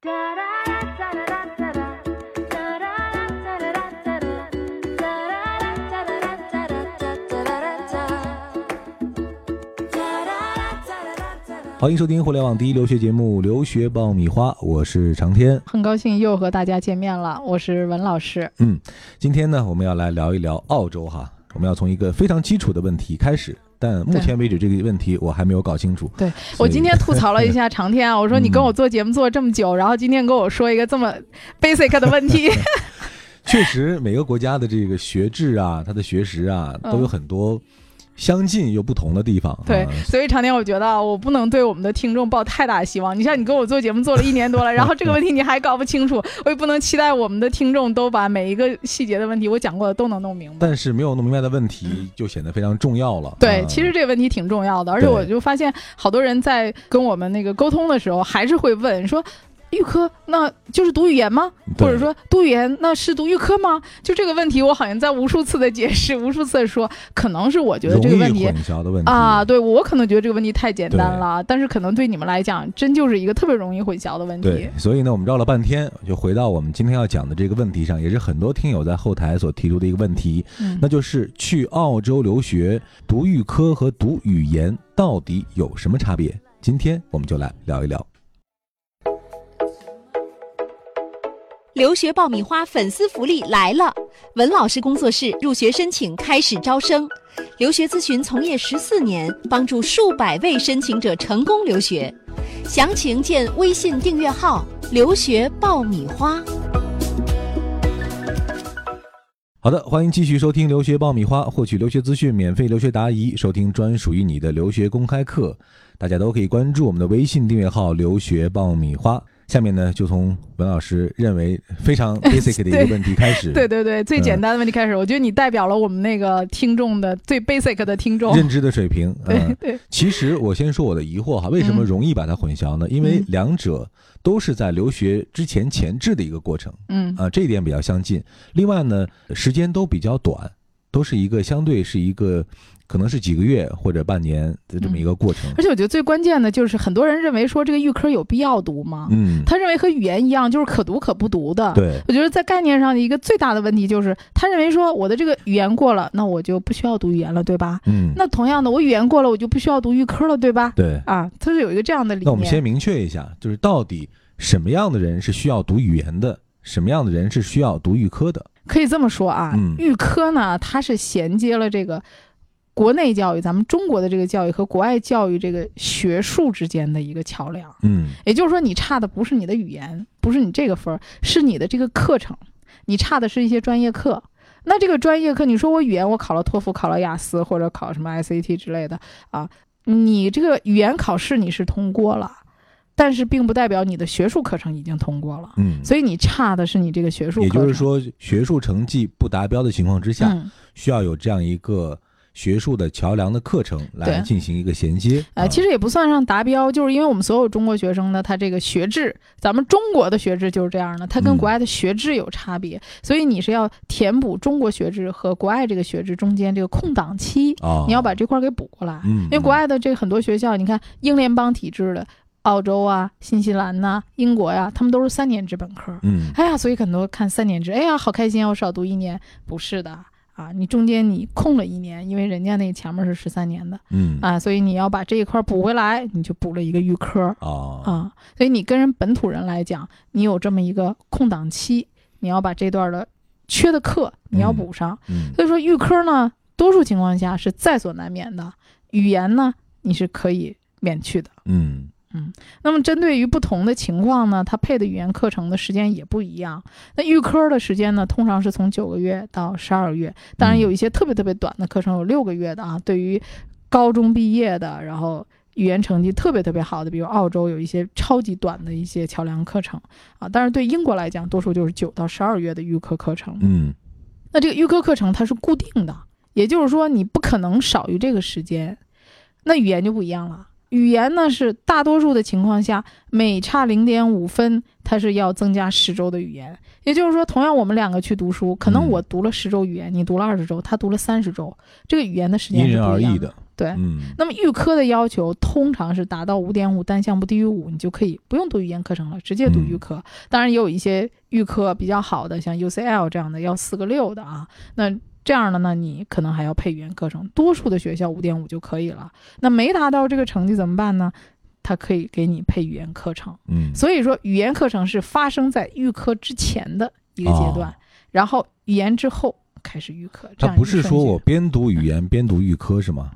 欢迎收听互联网第一留学节目《留学爆米花》，我是长天，很高兴又和大家见面了，我是文老师。嗯，今天呢，我们要来聊一聊澳洲哈，我们要从一个非常基础的问题开始，但目前为止这个问题我还没有搞清楚。对我今天吐槽了一下 长天啊，我说你跟我做节目做了这么久，然后今天跟我说一个这么 basic 的问题。确实，每个国家的这个学制啊，它的学识啊，都有很多。相近又不同的地方，对，所以常年我觉得我不能对我们的听众抱太大希望。你像你跟我做节目做了一年多了，然后这个问题你还搞不清楚，我也不能期待我们的听众都把每一个细节的问题我讲过的都能弄明白。但是没有弄明白的问题就显得非常重要了。对，其实这个问题挺重要的，而且我就发现好多人在跟我们那个沟通的时候，还是会问说。预科那就是读语言吗？或者说读语言那是读预科吗？就这个问题，我好像在无数次的解释，无数次的说，可能是我觉得这个问题啊，对我可能觉得这个问题太简单了，但是可能对你们来讲，真就是一个特别容易混淆的问题。对，所以呢，我们绕了半天，就回到我们今天要讲的这个问题上，也是很多听友在后台所提出的一个问题，那就是去澳洲留学读预科和读语言到底有什么差别？今天我们就来聊一聊。留学爆米花粉丝福利来了！文老师工作室入学申请开始招生，留学咨询从业十四年，帮助数百位申请者成功留学。详情见微信订阅号“留学爆米花”。好的，欢迎继续收听《留学爆米花》，获取留学资讯，免费留学答疑，收听专属于你的留学公开课。大家都可以关注我们的微信订阅号“留学爆米花”。下面呢，就从文老师认为非常 basic 的一个问题开始。对对对，最简单的问题开始。我觉得你代表了我们那个听众的最 basic 的听众认知的水平。对对。其实我先说我的疑惑哈，为什么容易把它混淆呢？因为两者都是在留学之前前置的一个过程。嗯。啊，这一点比较相近。另外呢，时间都比较短，都是一个相对是一个。可能是几个月或者半年的这么一个过程，而且我觉得最关键的就是很多人认为说这个预科有必要读吗？嗯，他认为和语言一样，就是可读可不读的。对，我觉得在概念上的一个最大的问题就是他认为说我的这个语言过了，那我就不需要读语言了，对吧？嗯，那同样的，我语言过了，我就不需要读预科了，对吧？对，啊，他是有一个这样的理念。那我们先明确一下，就是到底什么样的人是需要读语言的，什么样的人是需要读预科的？可以这么说啊，预科呢，它是衔接了这个。国内教育，咱们中国的这个教育和国外教育这个学术之间的一个桥梁，嗯，也就是说，你差的不是你的语言，不是你这个分儿，是你的这个课程，你差的是一些专业课。那这个专业课，你说我语言我考了托福，考了雅思，或者考什么 SAT 之类的啊，你这个语言考试你是通过了，但是并不代表你的学术课程已经通过了，嗯，所以你差的是你这个学术。也就是说，学术成绩不达标的情况之下，需要有这样一个。学术的桥梁的课程来进行一个衔接，呃，其实也不算上达标，就是因为我们所有中国学生呢，他这个学制，咱们中国的学制就是这样的，它跟国外的学制有差别，所以你是要填补中国学制和国外这个学制中间这个空档期，你要把这块给补过来。嗯，因为国外的这很多学校，你看英联邦体制的，澳洲啊、新西兰呐、英国呀，他们都是三年制本科。嗯，哎呀，所以很多看三年制，哎呀，好开心啊，我少读一年，不是的。啊，你中间你空了一年，因为人家那前面是十三年的，嗯。啊，所以你要把这一块补回来，你就补了一个预科。啊。啊，所以你跟人本土人来讲，你有这么一个空档期，你要把这段的缺的课你要补上，嗯。所以说预科呢，多数情况下是在所难免的，语言呢你是可以免去的，嗯。嗯，那么针对于不同的情况呢，它配的语言课程的时间也不一样。那预科的时间呢，通常是从九个月到十二个月，当然有一些特别特别短的课程，有六个月的啊。对于高中毕业的，然后语言成绩特别特别好的，比如澳洲有一些超级短的一些桥梁课程啊。但是对英国来讲，多数就是九到十二月的预科课程。嗯，那这个预科课程它是固定的，也就是说你不可能少于这个时间。那语言就不一样了。语言呢是大多数的情况下每差零点五分，它是要增加十周的语言。也就是说，同样我们两个去读书，可能我读了十周语言，你读了二十周，他读了三十周，这个语言的时间因人而异的。对。嗯，那么预科的要求通常是达到五点五，单项不低于五，你就可以不用读语言课程了，直接读预科。当然也有一些预科比较好的，像 UCL 这样的要四个六的啊。那这样的呢，你可能还要配语言课程。多数的学校五点五就可以了。那没达到这个成绩怎么办呢？他可以给你配语言课程。嗯，所以说语言课程是发生在预科之前的一个阶段，哦然后语言之后开始预科。这它不是说我边读语言边读预科是吗？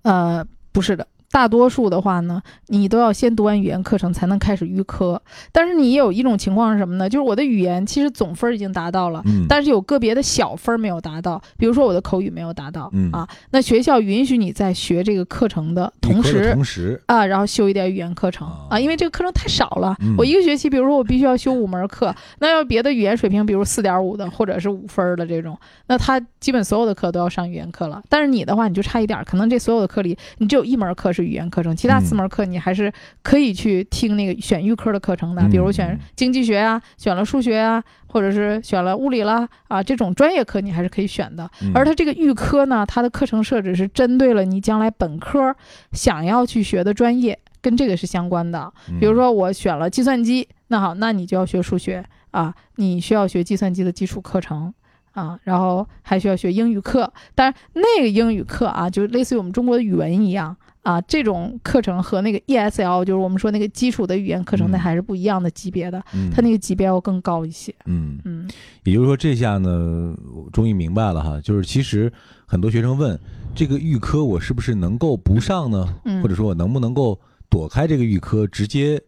呃，不是的，大多数的话呢，你都要先读完语言课程才能开始预科。但是你也有一种情况是什么呢？就是我的语言其实总分儿已经达到了。嗯，但是有个别的小分儿没有达到，比如说我的口语没有达到、嗯啊，那学校允许你在学这个课程的同时同时，啊，然后修一点语言课程哦啊，因为这个课程太少了。嗯我一个学期，比如说我必须要修五门课，那要别的语言水平，比如四点五的或者是五分儿的这种，那他基本所有的课都要上语言课了。但是你的话，你就差一点儿，可能这所有的课里，你只有一门课是语言课程，其他嗯四门课你还是可以去听那个选预科的课程的，比如选嗯经济学啊，选了数学啊，或者是选了物理啦啊，这种专业课你还是可以选的。嗯而它这个预科呢，它的课程设置是针对了你将来本科想要去学的专业，跟这个是相关的。嗯比如说我选了计算机，那好，那你就要学数学啊，你需要学计算机的基础课程。啊，然后还需要学英语课，但是那个英语课啊，就类似于我们中国的语文一样啊，这种课程和那个 ESL，就是我们说那个基础的语言课程，嗯那还是不一样的级别的，嗯它那个级别要更高一些。嗯，嗯也就是说这下呢，我终于明白了哈，就是其实很多学生问这个预科我是不是能够不上呢？嗯，或者说我能不能够躲开这个预科，直接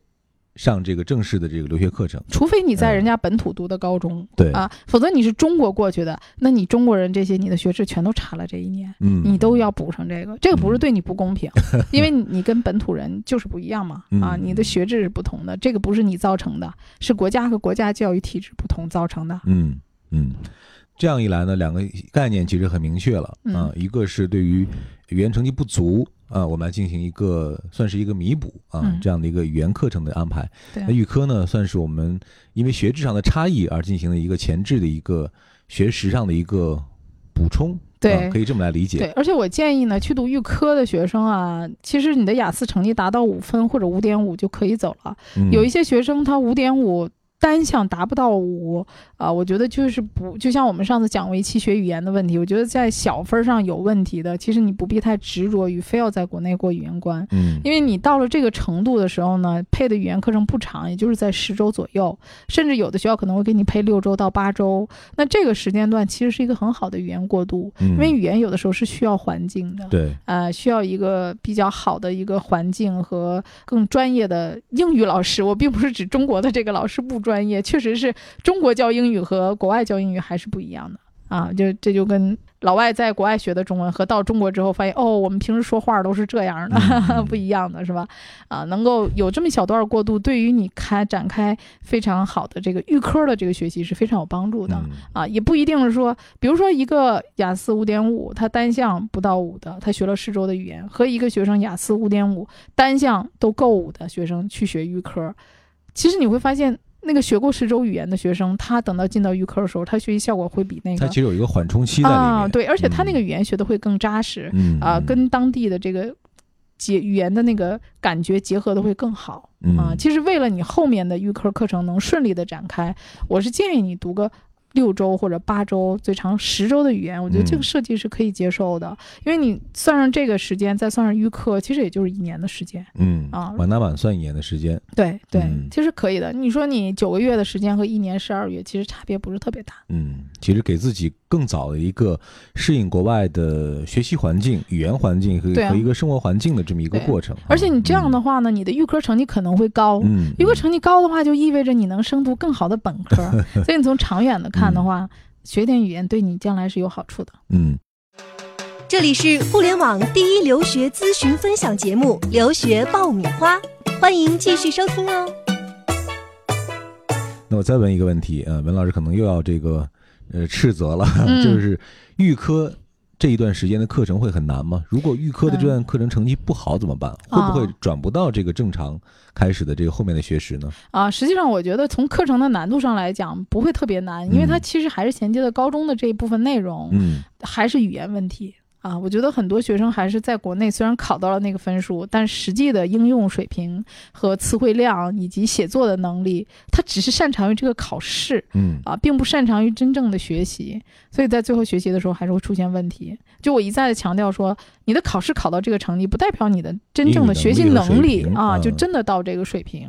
上这个正式的这个留学课程？除非你在嗯人家本土读的高中，对。啊，否则你是中国过去的，那你中国人这些你的学制全都差了这一年，嗯，你都要补上这个，这个不是对你不公平，因为你你跟本土人就是不一样嘛，啊，嗯你的学制是不同的，这个不是你造成的，是国家和国家教育体制不同造成的。嗯嗯，这样一来呢，两个概念其实很明确了啊、嗯一个是对于语言成绩不足啊，我们来进行一个算是一个弥补啊、嗯这样的一个语言课程的安排。对那预科呢，算是我们因为学制上的差异而进行的一个前置的一个学识上的一个补充，对啊可以这么来理解。对，而且我建议呢，去读预科的学生啊，其实你的雅思成绩达到五分或者五点五就可以走了。嗯有一些学生他五点五单项达不到五啊，我觉得就是不，就像我们上次讲围棋学语言的问题，我觉得在小分上有问题的，其实你不必太执着于非要在国内过语言关。嗯因为你到了这个程度的时候呢，配的语言课程不长，也就是在十周左右，甚至有的学校可能会给你配六周到八周。那这个时间段其实是一个很好的语言过渡，嗯因为语言有的时候是需要环境的。对呃，需要一个比较好的一个环境和更专业的英语老师。我并不是指中国的这个老师不专业，确实是中国教英语和国外教英语还是不一样的啊。就这就跟老外在国外学的中文和到中国之后发现，哦，我们平时说话都是这样的，不一样的是吧？啊，能够有这么一小段过渡，对于你开展开非常好的这个预科的这个学习是非常有帮助的。嗯啊，也不一定是说，比如说一个雅思五点五，他单项不到五的，他学了四周的语言，和一个学生雅思五点五，单项都够五的学生去学预科，其实你会发现，那个学过十周语言的学生，他等到进到预科的时候，他学习效果会比那个他其实有一个缓冲期在里面。啊，对，而且他那个嗯语言学的会更扎实，嗯啊，嗯跟当地的这个结语言的那个感觉结合的会更好。啊，嗯其实为了你后面的预科课程能顺利的展开，我是建议你读个六周或者八周，最长十周的语言，我觉得这个嗯设计是可以接受的，因为你算上这个时间，再算上预科，其实也就是一年的时间。嗯啊满打满算一年的时间。对对，嗯其实可以的。你说你九个月的时间和一年十二月，其实差别不是特别大。嗯，其实给自己更早的一个适应国外的学习环境、语言环境和、啊和一个生活环境的这么一个过程。而且你这样的话，话呢，你的预科成绩可能会高。嗯，预科成绩高的话，就意味着你能升读更好的本科，所以你从长远的看的话，学点语言对你将来是有好处的。嗯，这里是互联网第一留学咨询分享节目《留学爆米花》，欢迎继续收听哦。那我再问一个问题，呃，文老师可能又要这个呃斥责了，嗯 就是预科这一段时间的课程会很难吗？如果预科的这段课程成绩不好怎么办？会不会哦转不到这个正常开始的这个后面的学时呢？啊，实际上我觉得从课程的难度上来讲，不会特别难，因为它嗯其实还是衔接的高中的这一部分内容，嗯还是语言问题啊，我觉得很多学生还是在国内虽然考到了那个分数，但实际的应用水平和词汇量以及写作的能力，他只是擅长于这个考试嗯啊，并不擅长于真正的学习，所以在最后学习的时候还是会出现问题。就我一再的强调说，你的考试考到这个成绩，不代表你的真正的学习能力啊，就真的到这个水平。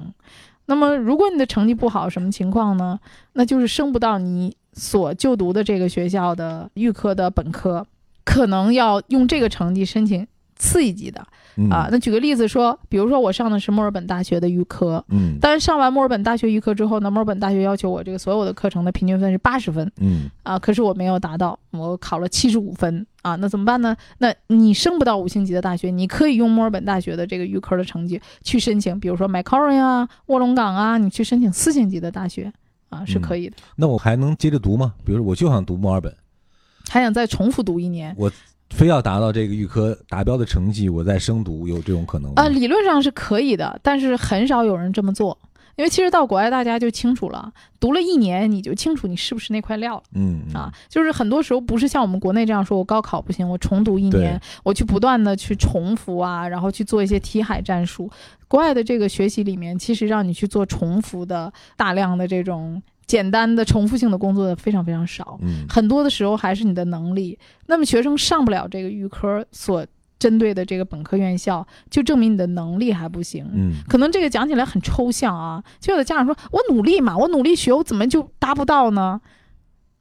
那么，如果你的成绩不好，什么情况呢？那就是升不到你所就读的这个学校的预科的本科，可能要用这个成绩申请次一级的嗯啊。那举个例子说，比如说我上的是墨尔本大学的预科，嗯但是上完墨尔本大学预科之后呢，墨尔本大学要求我这个所有的课程的平均分是八十分嗯啊，可是我没有达到，我考了七十五分啊，那怎么办呢？那你升不到五星级的大学，你可以用墨尔本大学的这个预科的成绩去申请，比如说 Macquarie 啊、卧龙岗啊，你去申请四星级的大学啊，是可以的。那我还能接着读吗？比如说我就想读墨尔本，还想再重复读一年我非要达到这个预科达标的成绩，我再升读，有这种可能吗？啊，理论上是可以的，但是很少有人这么做。因为其实到国外大家就清楚了，读了一年你就清楚你是不是那块料了。嗯嗯啊，就是很多时候不是像我们国内这样说，我高考不行，我重读一年，我去不断的去重复啊，然后去做一些题海战术。国外的这个学习里面，其实让你去做重复的大量的这种简单的重复性的工作的非常非常少，嗯很多的时候还是你的能力。那么学生上不了这个预科所针对的这个本科院校，就证明你的能力还不行。嗯可能这个讲起来很抽象啊，就有的家长说：“我努力嘛，我努力学，我怎么就达不到呢？”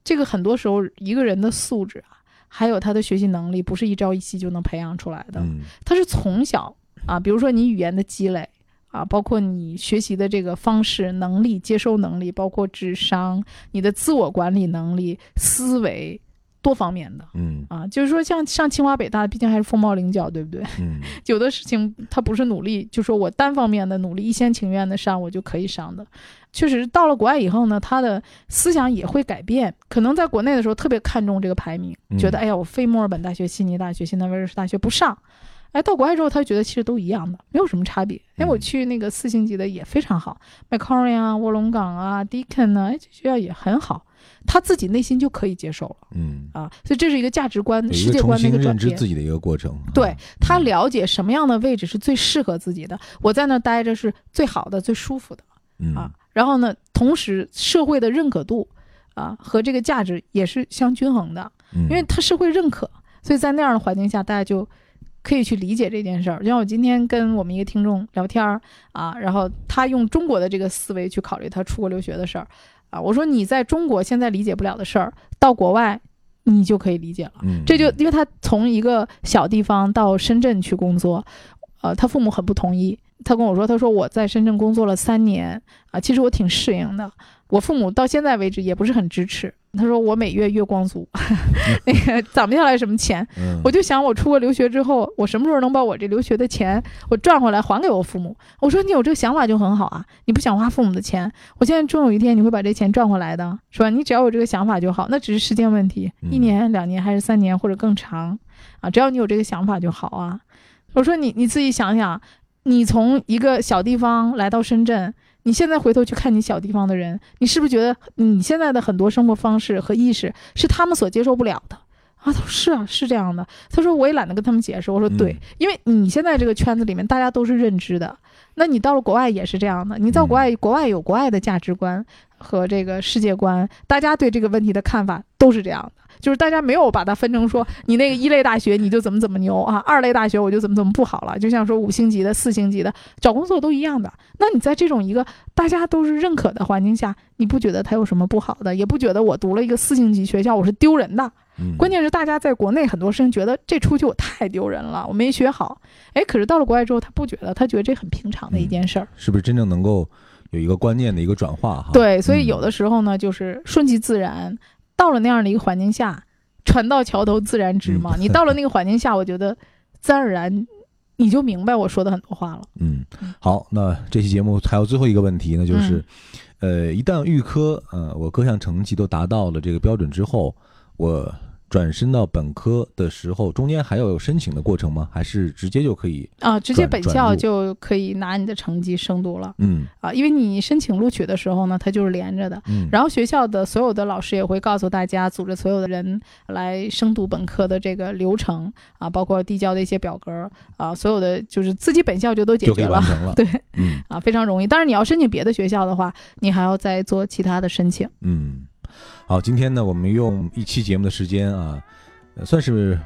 这个很多时候一个人的素质啊，还有他的学习能力，不是一朝一夕就能培养出来的，嗯他是从小啊，比如说你语言的积累啊，包括你学习的这个方式、能力、接收能力，包括智商、你的自我管理能力、思维。多方面的嗯啊，就是说像上清华北大，毕竟还是凤毛麟角，对不对？嗯有的事情他不是努力，就说我单方面的努力，一厢情愿的上我就可以上的。确实到了国外以后呢，他的思想也会改变。可能在国内的时候特别看重这个排名，嗯觉得哎呀，我非墨尔本大学、悉尼大学、新南威尔士大学不上。哎，到国外之后，他觉得其实都一样的，没有什么差别。哎，嗯我去那个四星级的也非常好，Macquarie 啊、卧龙岗啊、Deakin 啊，哎，这学校也很好，他自己内心就可以接受了嗯，啊。所以这是一个价值观、世界观的一个转变。认知自己的一个过程。对啊他了解什么样的位置是最适合自己的，我在那儿待着是最好的、最舒服的嗯啊。然后呢，同时社会的认可度啊和这个价值也是相均衡的，嗯因为他是会认可，所以在那样的环境下，大家就可以去理解这件事儿。就像我今天跟我们一个听众聊天儿啊，然后他用中国的这个思维去考虑他出国留学的事儿啊，我说你在中国现在理解不了的事儿，到国外你就可以理解了。嗯这就因为他从一个小地方到深圳去工作，呃，他父母很不同意。他跟我说，他说我在深圳工作了三年啊，其实我挺适应的。我父母到现在为止也不是很支持。他说我每月月光族，那个攒不下来什么钱。嗯我就想，我出国留学之后，我什么时候能把我这留学的钱我赚回来还给我父母？我说你有这个想法就很好啊，你不想花父母的钱，我现在终有一天你会把这钱赚回来的，是吧？你只要有这个想法就好，那只是时间问题，嗯一年、两年还是三年或者更长啊，只要你有这个想法就好啊。我说你你自己想想，你从一个小地方来到深圳。你现在回头去看你小地方的人，你是不是觉得你现在的很多生活方式和意识是他们所接受不了的？啊，他说是啊，是这样的。他说我也懒得跟他们解释。我说对，嗯因为你现在这个圈子里面大家都是认知的，那你到了国外也是这样的。你到国外，国外有国外的价值观和这个世界观，大家对这个问题的看法都是这样的。就是大家没有把它分成说你那个一类大学你就怎么怎么牛啊，二类大学我就怎么怎么不好了。就像说五星级的、四星级的找工作都一样的。那你在这种一个大家都是认可的环境下，你不觉得它有什么不好的？也不觉得我读了一个四星级学校我是丢人的。嗯关键是大家在国内很多生觉得这出去我太丢人了，我没学好。哎，可是到了国外之后，他不觉得，他觉得这很平常的一件事儿。是不是真正能够有一个观念的一个转化哈？对，所以嗯有的时候呢，就是顺其自然，到了那样的一个环境下，船到桥头自然直嘛。嗯你到了那个环境下，我觉得自然而然你就明白我说的很多话了。嗯，好，那这期节目还有最后一个问题呢，就是，呃，一旦预科，呃，我各项成绩都达到了这个标准之后，我转身到本科的时候，中间还要有申请的过程吗？还是直接就可以？啊，直接本校就可以拿你的成绩升读了嗯啊，因为你申请录取的时候呢，它就是连着的。嗯，然后学校的所有的老师也会告诉大家，组织所有的人来升读本科的这个流程啊，包括递交的一些表格啊，所有的就是自己本校就都解决了。了。对嗯啊，非常容易。但是，你要申请别的学校的话，你还要再做其他的申请。嗯，好，今天呢，我们用一期节目的时间啊，算是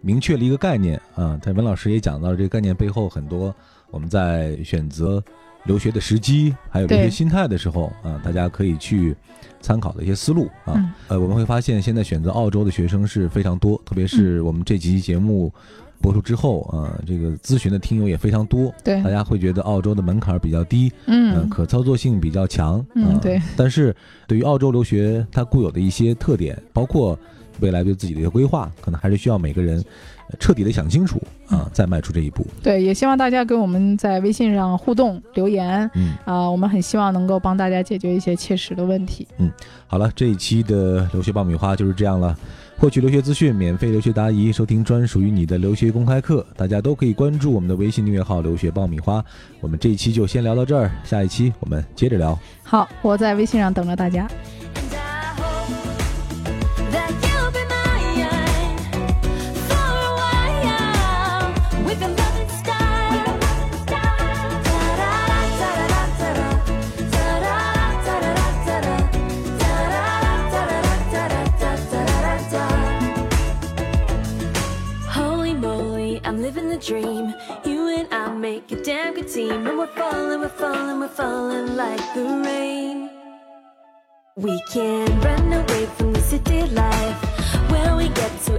明确了一个概念啊。在文老师也讲到这个概念背后很多我们在选择留学的时机，还有留学心态的时候啊，大家可以去参考的一些思路啊。嗯。呃，我们会发现现在选择澳洲的学生是非常多，特别嗯。是我们这期节目播出之后啊，这个咨询的听友也非常多，对。大，家会觉得澳洲的门槛比较低，嗯，嗯，可操作性比较强，啊。嗯对。但是对于澳洲留学，它固有的一些特点，包括未来对自己的一个规划，可能还是需要每个人呃彻底的想清楚啊，再迈出这一步。对，也希望大家跟我们在微信上互动留言嗯，啊，我们很希望能够帮大家解决一些切实的问题。嗯好了，这一期的留学爆米花就是这样了。获取留学资讯，免费留学答疑，收听专属于你的留学公开课，大家都可以关注我们的微信订阅号“留学爆米花”。我们这一期就先聊到这儿，下一期我们接着聊。好，我在微信上等着大家。Can run away from the city life. When we get to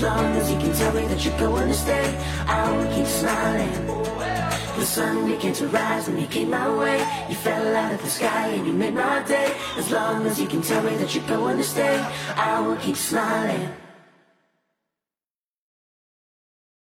As long as you can tell me that you're going to stay, I will keep smiling. The sun began to rise when you came my way. You fell out of the sky and you made my day. As long as you can tell me that you're going to stay, I will keep smiling.